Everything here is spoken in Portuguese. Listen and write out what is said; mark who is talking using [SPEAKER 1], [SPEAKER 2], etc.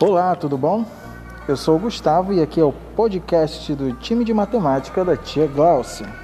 [SPEAKER 1] Olá, tudo bom? Eu sou o Gustavo e aqui é o podcast do time de matemática da tia Glaucia.